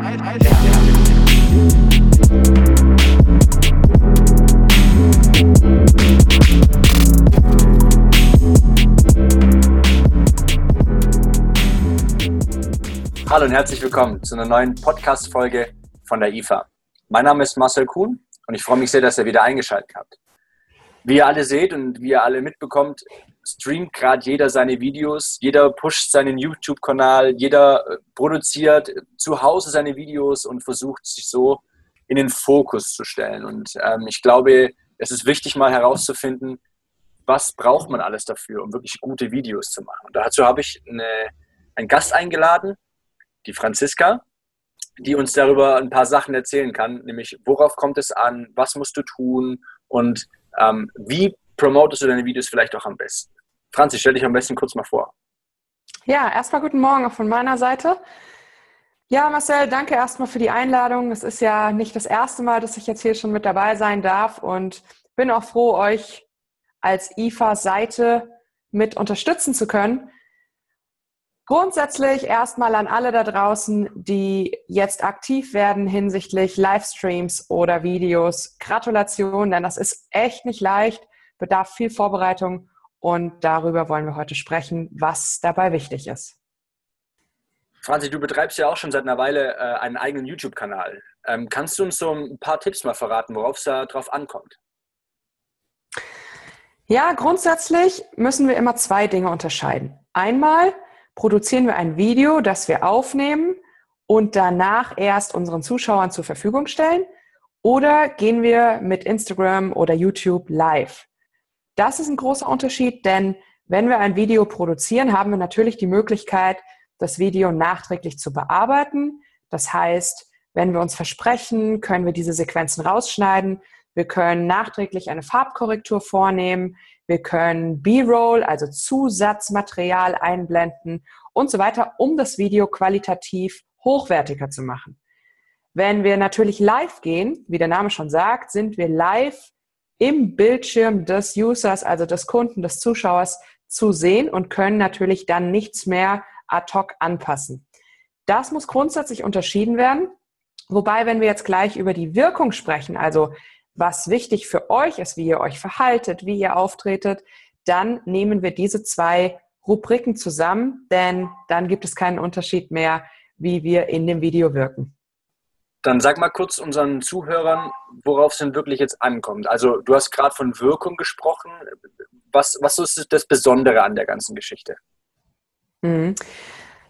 Hallo und herzlich willkommen zu einer neuen Podcast-Folge von der IFA. Mein Name ist Marcel Kuhn und ich freue mich sehr, dass ihr wieder eingeschaltet habt. Wie ihr alle seht und wie ihr alle mitbekommt, streamt gerade jeder seine Videos, jeder pusht seinen YouTube-Kanal, jeder äh, produziert zu Hause seine Videos und versucht sich so in den Fokus zu stellen. Und ähm, ich glaube, es ist wichtig, mal herauszufinden, was braucht man alles dafür, um wirklich gute Videos zu machen. Und dazu habe ich eine, einen Gast eingeladen, die Franziska, die uns darüber ein paar Sachen erzählen kann, nämlich worauf kommt es an, was musst du tun und ähm, wie promotest du deine Videos vielleicht auch am besten. Franzi, stell dich am besten kurz mal vor. Ja, erstmal guten Morgen auch von meiner Seite. Ja, Marcel, danke erstmal für die Einladung. Es ist ja nicht das erste Mal, dass ich jetzt hier schon mit dabei sein darf und bin auch froh, euch als IFA-Seite mit unterstützen zu können. Grundsätzlich erstmal an alle da draußen, die jetzt aktiv werden hinsichtlich Livestreams oder Videos. Gratulation, denn das ist echt nicht leicht, bedarf viel Vorbereitung und darüber wollen wir heute sprechen, was dabei wichtig ist. Franzi, du betreibst ja auch schon seit einer Weile äh, einen eigenen YouTube-Kanal. Ähm, kannst du uns so ein paar Tipps mal verraten, worauf es da drauf ankommt? Ja, grundsätzlich müssen wir immer zwei Dinge unterscheiden. Einmal produzieren wir ein Video, das wir aufnehmen und danach erst unseren Zuschauern zur Verfügung stellen? Oder gehen wir mit Instagram oder YouTube live? Das ist ein großer Unterschied, denn wenn wir ein Video produzieren, haben wir natürlich die Möglichkeit, das Video nachträglich zu bearbeiten. Das heißt, wenn wir uns versprechen, können wir diese Sequenzen rausschneiden. Wir können nachträglich eine Farbkorrektur vornehmen. Wir können B-Roll, also Zusatzmaterial einblenden und so weiter, um das Video qualitativ hochwertiger zu machen. Wenn wir natürlich live gehen, wie der Name schon sagt, sind wir live im Bildschirm des Users, also des Kunden, des Zuschauers zu sehen und können natürlich dann nichts mehr ad hoc anpassen. Das muss grundsätzlich unterschieden werden. Wobei, wenn wir jetzt gleich über die Wirkung sprechen, also was wichtig für euch ist, wie ihr euch verhaltet, wie ihr auftretet, dann nehmen wir diese zwei Rubriken zusammen, denn dann gibt es keinen Unterschied mehr, wie wir in dem Video wirken. Dann sag mal kurz unseren Zuhörern, worauf es denn wirklich jetzt ankommt. Also du hast gerade von Wirkung gesprochen. Was, was ist das Besondere an der ganzen Geschichte? Mhm.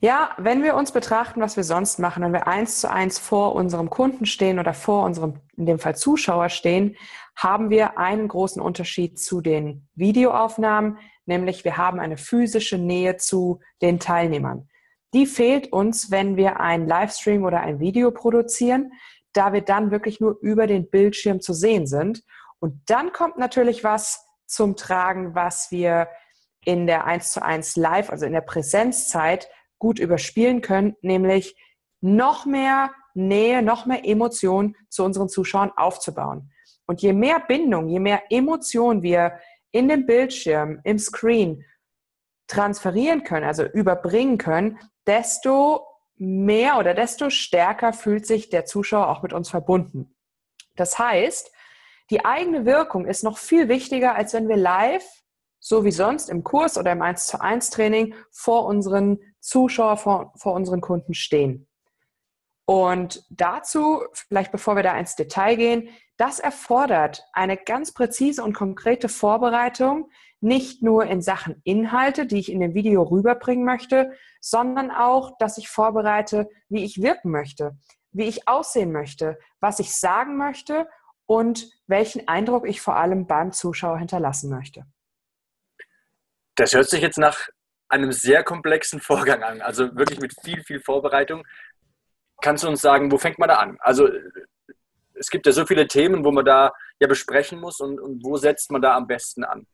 Ja, wenn wir uns betrachten, was wir sonst machen, wenn wir eins zu eins vor unserem Kunden stehen oder vor unserem, in dem Fall Zuschauer stehen, haben wir einen großen Unterschied zu den Videoaufnahmen, nämlich wir haben eine physische Nähe zu den Teilnehmern. Die fehlt uns, wenn wir ein Livestream oder ein Video produzieren, da wir dann wirklich nur über den Bildschirm zu sehen sind. Und dann kommt natürlich was zum Tragen, was wir in der 1 zu 1 Live, also in der Präsenzzeit, gut überspielen können, nämlich noch mehr Nähe, noch mehr Emotion zu unseren Zuschauern aufzubauen. Und je mehr Bindung, je mehr Emotion wir in den Bildschirm, im Screen transferieren können, also überbringen können, desto mehr oder desto stärker fühlt sich der Zuschauer auch mit uns verbunden. Das heißt, die eigene Wirkung ist noch viel wichtiger, als wenn wir live, so wie sonst im Kurs oder im 1 zu 1 Training, vor unseren Zuschauer vor, vor unseren Kunden stehen. Und dazu, vielleicht bevor wir da ins Detail gehen, das erfordert eine ganz präzise und konkrete Vorbereitung, nicht nur in Sachen Inhalte, die ich in dem Video rüberbringen möchte, sondern auch, dass ich vorbereite, wie ich wirken möchte, wie ich aussehen möchte, was ich sagen möchte und welchen Eindruck ich vor allem beim Zuschauer hinterlassen möchte. Das hört sich jetzt nach einem sehr komplexen Vorgang an, also wirklich mit viel, viel Vorbereitung. Kannst du uns sagen, wo fängt man da an? Also es gibt ja so viele Themen, wo man da ja besprechen muss und, und wo setzt man da am besten an?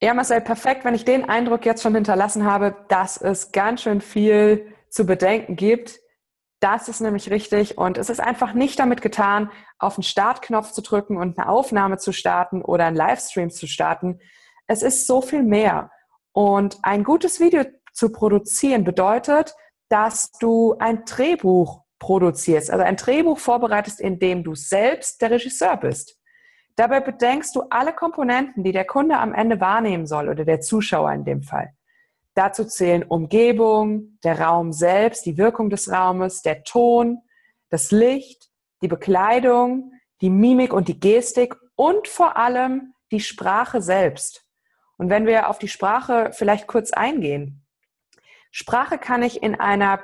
Ja, Marcel, perfekt, wenn ich den Eindruck jetzt schon hinterlassen habe, dass es ganz schön viel zu bedenken gibt. Das ist nämlich richtig und es ist einfach nicht damit getan, auf den Startknopf zu drücken und eine Aufnahme zu starten oder einen Livestream zu starten. Es ist so viel mehr. Und ein gutes Video zu produzieren bedeutet, dass du ein Drehbuch produzierst, also ein Drehbuch vorbereitest, in dem du selbst der Regisseur bist. Dabei bedenkst du alle Komponenten, die der Kunde am Ende wahrnehmen soll oder der Zuschauer in dem Fall. Dazu zählen Umgebung, der Raum selbst, die Wirkung des Raumes, der Ton, das Licht, die Bekleidung, die Mimik und die Gestik und vor allem die Sprache selbst. Und wenn wir auf die Sprache vielleicht kurz eingehen. Sprache kann ich in einer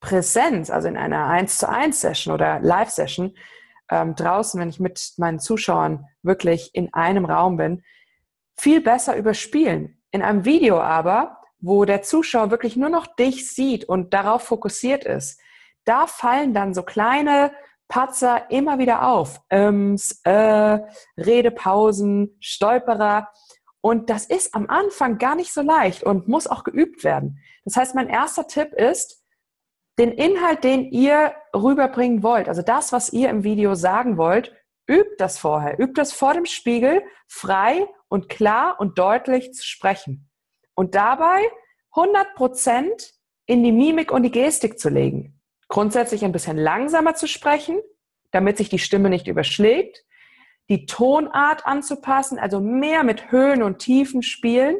Präsenz, also in einer 1 zu 1 Session oder Live-Session ähm, draußen, wenn ich mit meinen Zuschauern wirklich in einem Raum bin, viel besser überspielen. In einem Video aber, wo der Zuschauer wirklich nur noch dich sieht und darauf fokussiert ist, da fallen dann so kleine Patzer immer wieder auf. Äms, äh, Redepausen, Stolperer. Und das ist am Anfang gar nicht so leicht und muss auch geübt werden. Das heißt, mein erster Tipp ist, den Inhalt, den ihr rüberbringen wollt, also das, was ihr im Video sagen wollt, übt das vorher. Übt das vor dem Spiegel, frei und klar und deutlich zu sprechen. Und dabei 100 Prozent in die Mimik und die Gestik zu legen. Grundsätzlich ein bisschen langsamer zu sprechen, damit sich die Stimme nicht überschlägt. Die Tonart anzupassen, also mehr mit Höhen und Tiefen spielen,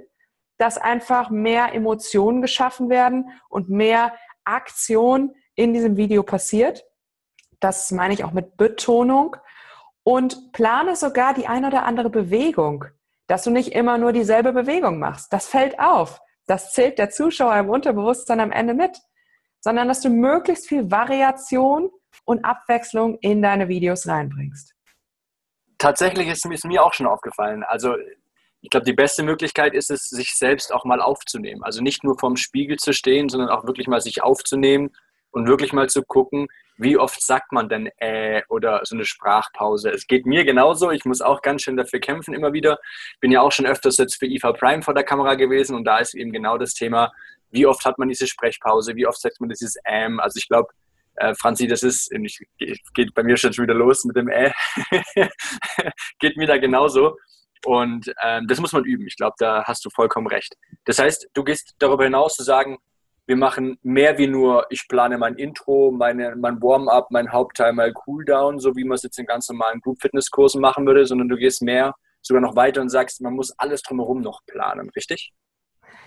dass einfach mehr Emotionen geschaffen werden und mehr Aktion in diesem Video passiert. Das meine ich auch mit Betonung. Und plane sogar die ein oder andere Bewegung, dass du nicht immer nur dieselbe Bewegung machst. Das fällt auf. Das zählt der Zuschauer im Unterbewusstsein am Ende mit. Sondern dass du möglichst viel Variation und Abwechslung in deine Videos reinbringst. Tatsächlich ist es mir auch schon aufgefallen. Also ich glaube, die beste Möglichkeit ist es, sich selbst auch mal aufzunehmen. Also nicht nur vorm Spiegel zu stehen, sondern auch wirklich mal sich aufzunehmen und wirklich mal zu gucken, wie oft sagt man denn äh oder so eine Sprachpause. Es geht mir genauso. Ich muss auch ganz schön dafür kämpfen immer wieder. Bin ja auch schon öfters jetzt für IFA Prime vor der Kamera gewesen und da ist eben genau das Thema, wie oft hat man diese Sprechpause, wie oft sagt man dieses ähm. Also ich glaube, äh, Franzi, das ist, ich, geht bei mir schon wieder los mit dem äh. geht mir da genauso. Und ähm, das muss man üben. Ich glaube, da hast du vollkommen recht. Das heißt, du gehst darüber hinaus zu sagen, wir machen mehr wie nur, ich plane mein Intro, meine, mein Warm-up, mein Hauptteil, mein Cooldown, so wie man es jetzt in ganz normalen Group-Fitness-Kursen machen würde, sondern du gehst mehr, sogar noch weiter und sagst, man muss alles drumherum noch planen, richtig?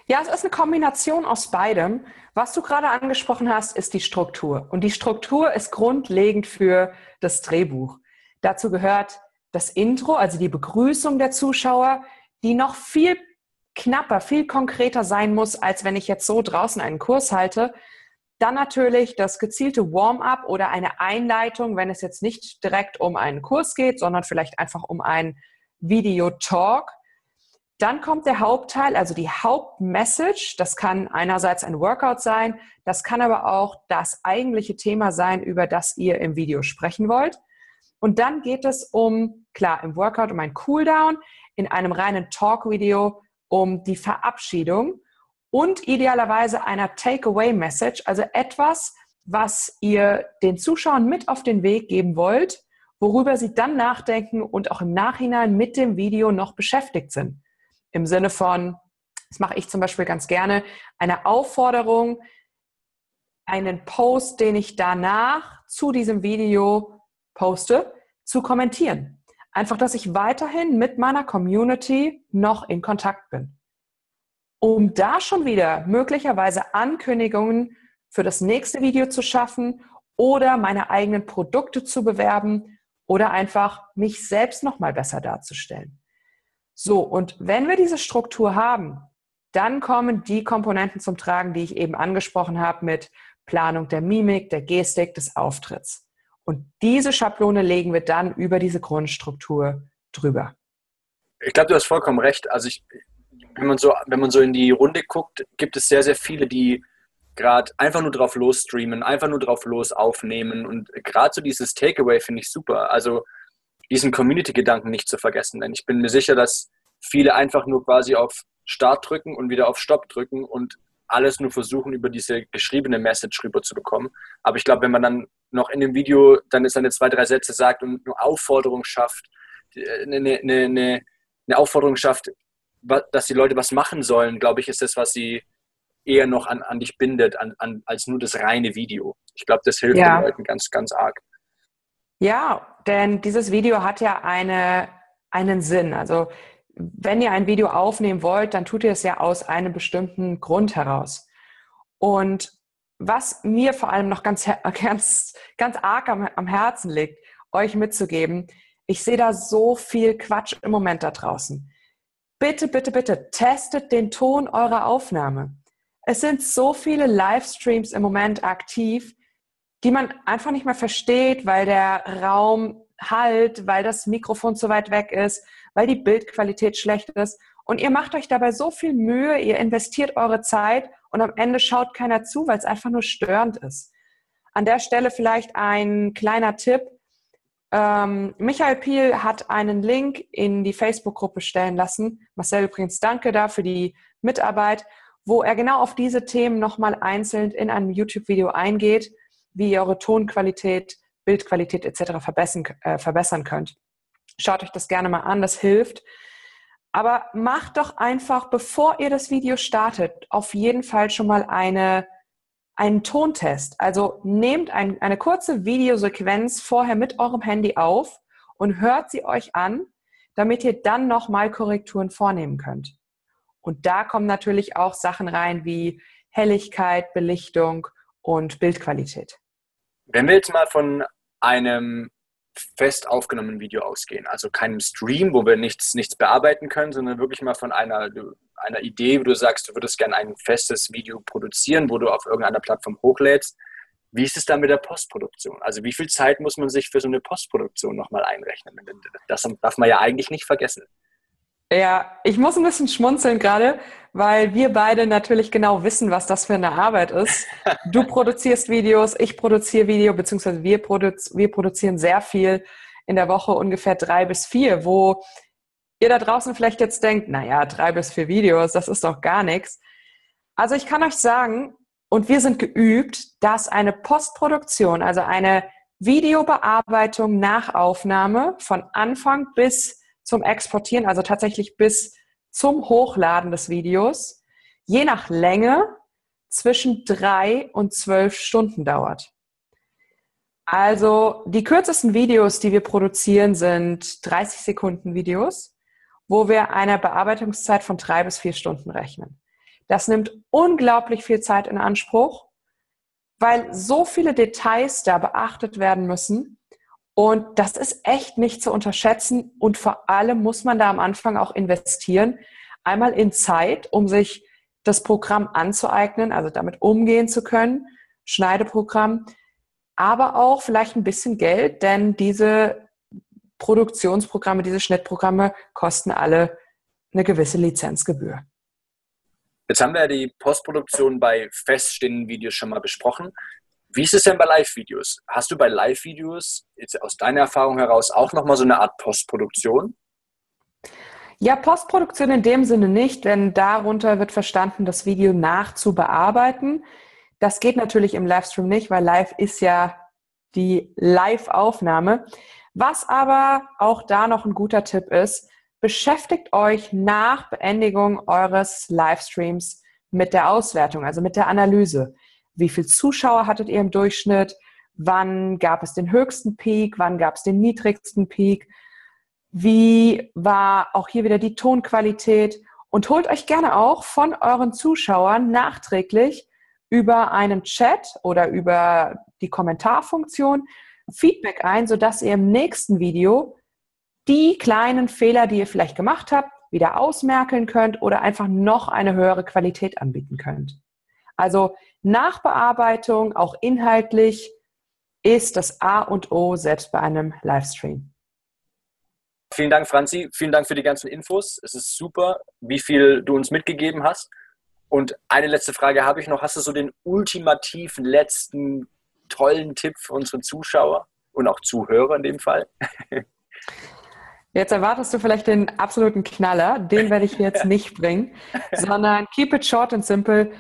Ja, es ist eine Kombination aus beidem. Was du gerade angesprochen hast, ist die Struktur. Und die Struktur ist grundlegend für das Drehbuch. Dazu gehört das Intro, also die Begrüßung der Zuschauer, die noch viel knapper, viel konkreter sein muss, als wenn ich jetzt so draußen einen Kurs halte. Dann natürlich das gezielte Warm-up oder eine Einleitung, wenn es jetzt nicht direkt um einen Kurs geht, sondern vielleicht einfach um einen Video-Talk. Dann kommt der Hauptteil, also die Hauptmessage. Das kann einerseits ein Workout sein, das kann aber auch das eigentliche Thema sein, über das ihr im Video sprechen wollt. Und dann geht es um, klar, im Workout um ein Cooldown, in einem reinen Talk-Video um die Verabschiedung und idealerweise einer Takeaway-Message, also etwas, was ihr den Zuschauern mit auf den Weg geben wollt, worüber sie dann nachdenken und auch im Nachhinein mit dem Video noch beschäftigt sind. Im Sinne von, das mache ich zum Beispiel ganz gerne, eine Aufforderung, einen Post, den ich danach zu diesem Video poste, zu kommentieren. Einfach, dass ich weiterhin mit meiner Community noch in Kontakt bin. Um da schon wieder möglicherweise Ankündigungen für das nächste Video zu schaffen oder meine eigenen Produkte zu bewerben oder einfach mich selbst noch mal besser darzustellen. So, und wenn wir diese Struktur haben, dann kommen die Komponenten zum Tragen, die ich eben angesprochen habe mit Planung der Mimik, der Gestik, des Auftritts. Und diese Schablone legen wir dann über diese Grundstruktur drüber. Ich glaube, du hast vollkommen recht. Also ich, wenn man so, wenn man so in die Runde guckt, gibt es sehr, sehr viele, die gerade einfach nur drauf los streamen, einfach nur drauf los aufnehmen. Und gerade so dieses Takeaway finde ich super. Also diesen Community-Gedanken nicht zu vergessen. Denn ich bin mir sicher, dass viele einfach nur quasi auf Start drücken und wieder auf Stopp drücken und alles nur versuchen, über diese geschriebene Message rüber zu bekommen. Aber ich glaube, wenn man dann noch in dem Video dann seine zwei, drei Sätze sagt und eine Aufforderung schafft, eine, eine, eine, eine Aufforderung schafft, dass die Leute was machen sollen, glaube ich, ist das, was sie eher noch an, an dich bindet, an, an, als nur das reine Video. Ich glaube, das hilft ja. den Leuten ganz, ganz arg. Ja, denn dieses Video hat ja eine, einen Sinn. Also wenn ihr ein Video aufnehmen wollt, dann tut ihr es ja aus einem bestimmten Grund heraus. Und was mir vor allem noch ganz, ganz, ganz arg am, am Herzen liegt, euch mitzugeben, ich sehe da so viel Quatsch im Moment da draußen. Bitte, bitte, bitte testet den Ton eurer Aufnahme. Es sind so viele Livestreams im Moment aktiv, die man einfach nicht mehr versteht, weil der Raum halt, weil das Mikrofon zu weit weg ist, weil die Bildqualität schlecht ist. Und ihr macht euch dabei so viel Mühe, ihr investiert eure Zeit und am Ende schaut keiner zu, weil es einfach nur störend ist. An der Stelle vielleicht ein kleiner Tipp. Ähm, Michael Piel hat einen Link in die Facebook-Gruppe stellen lassen. Marcel übrigens danke da für die Mitarbeit, wo er genau auf diese Themen nochmal einzeln in einem YouTube-Video eingeht, wie ihr eure Tonqualität, Bildqualität etc. verbessern, äh, verbessern könnt. Schaut euch das gerne mal an, das hilft. Aber macht doch einfach, bevor ihr das Video startet, auf jeden Fall schon mal eine, einen Tontest. Also nehmt ein, eine kurze Videosequenz vorher mit eurem Handy auf und hört sie euch an, damit ihr dann nochmal Korrekturen vornehmen könnt. Und da kommen natürlich auch Sachen rein wie Helligkeit, Belichtung und Bildqualität. Wenn wir jetzt mal von einem fest aufgenommenen Video ausgehen. Also keinem Stream, wo wir nichts, nichts bearbeiten können, sondern wirklich mal von einer, einer Idee, wo du sagst, du würdest gerne ein festes Video produzieren, wo du auf irgendeiner Plattform hochlädst. Wie ist es dann mit der Postproduktion? Also wie viel Zeit muss man sich für so eine Postproduktion nochmal einrechnen? Das darf man ja eigentlich nicht vergessen. Ja, ich muss ein bisschen schmunzeln gerade, weil wir beide natürlich genau wissen, was das für eine Arbeit ist. Du produzierst Videos, ich produziere Video, beziehungsweise wir, produz wir produzieren sehr viel in der Woche, ungefähr drei bis vier, wo ihr da draußen vielleicht jetzt denkt, naja, drei bis vier Videos, das ist doch gar nichts. Also ich kann euch sagen, und wir sind geübt, dass eine Postproduktion, also eine Videobearbeitung nach Aufnahme von Anfang bis zum Exportieren, also tatsächlich bis zum Hochladen des Videos, je nach Länge zwischen drei und zwölf Stunden dauert. Also die kürzesten Videos, die wir produzieren, sind 30 Sekunden Videos, wo wir eine Bearbeitungszeit von drei bis vier Stunden rechnen. Das nimmt unglaublich viel Zeit in Anspruch, weil so viele Details da beachtet werden müssen und das ist echt nicht zu unterschätzen. Und vor allem muss man da am Anfang auch investieren. Einmal in Zeit, um sich das Programm anzueignen, also damit umgehen zu können, Schneideprogramm, aber auch vielleicht ein bisschen Geld, denn diese Produktionsprogramme, diese Schnittprogramme kosten alle eine gewisse Lizenzgebühr. Jetzt haben wir die Postproduktion bei feststehenden Videos schon mal besprochen. Wie ist es denn bei Live-Videos? Hast du bei Live-Videos aus deiner Erfahrung heraus auch nochmal so eine Art Postproduktion? Ja, Postproduktion in dem Sinne nicht, denn darunter wird verstanden, das Video nachzubearbeiten. Das geht natürlich im Livestream nicht, weil live ist ja die Live-Aufnahme. Was aber auch da noch ein guter Tipp ist, beschäftigt euch nach Beendigung eures Livestreams mit der Auswertung, also mit der Analyse. Wie viele Zuschauer hattet ihr im Durchschnitt? Wann gab es den höchsten Peak? Wann gab es den niedrigsten Peak? Wie war auch hier wieder die Tonqualität? Und holt euch gerne auch von euren Zuschauern nachträglich über einen Chat oder über die Kommentarfunktion Feedback ein, sodass ihr im nächsten Video die kleinen Fehler, die ihr vielleicht gemacht habt, wieder ausmerkeln könnt oder einfach noch eine höhere Qualität anbieten könnt. Also Nachbearbeitung, auch inhaltlich, ist das A und O selbst bei einem Livestream. Vielen Dank, Franzi. Vielen Dank für die ganzen Infos. Es ist super, wie viel du uns mitgegeben hast. Und eine letzte Frage habe ich noch. Hast du so den ultimativen letzten tollen Tipp für unsere Zuschauer und auch Zuhörer in dem Fall? Jetzt erwartest du vielleicht den absoluten Knaller. Den werde ich jetzt nicht bringen, sondern keep it short and simple.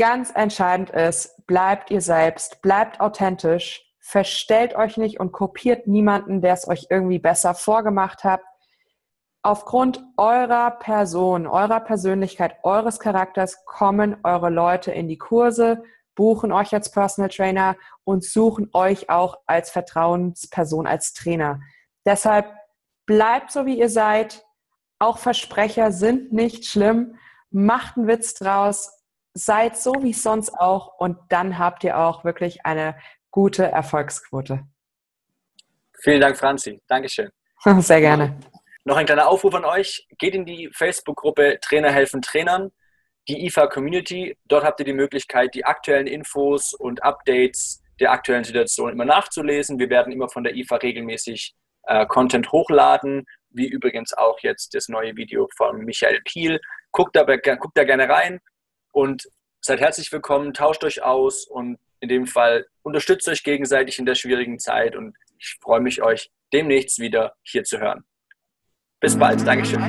Ganz entscheidend ist, bleibt ihr selbst, bleibt authentisch, verstellt euch nicht und kopiert niemanden, der es euch irgendwie besser vorgemacht hat. Aufgrund eurer Person, eurer Persönlichkeit, eures Charakters kommen eure Leute in die Kurse, buchen euch als Personal Trainer und suchen euch auch als Vertrauensperson, als Trainer. Deshalb bleibt so, wie ihr seid. Auch Versprecher sind nicht schlimm. Macht einen Witz draus. Seid so wie sonst auch und dann habt ihr auch wirklich eine gute Erfolgsquote. Vielen Dank, Franzi. Dankeschön. Sehr gerne. Noch ein kleiner Aufruf an euch. Geht in die Facebook-Gruppe Trainer helfen Trainern, die IFA Community. Dort habt ihr die Möglichkeit, die aktuellen Infos und Updates der aktuellen Situation immer nachzulesen. Wir werden immer von der IFA regelmäßig äh, Content hochladen, wie übrigens auch jetzt das neue Video von Michael Piel. Guckt da, guckt da gerne rein und seid herzlich willkommen, tauscht euch aus und in dem Fall unterstützt euch gegenseitig in der schwierigen Zeit und ich freue mich, euch demnächst wieder hier zu hören. Bis bald. Dankeschön.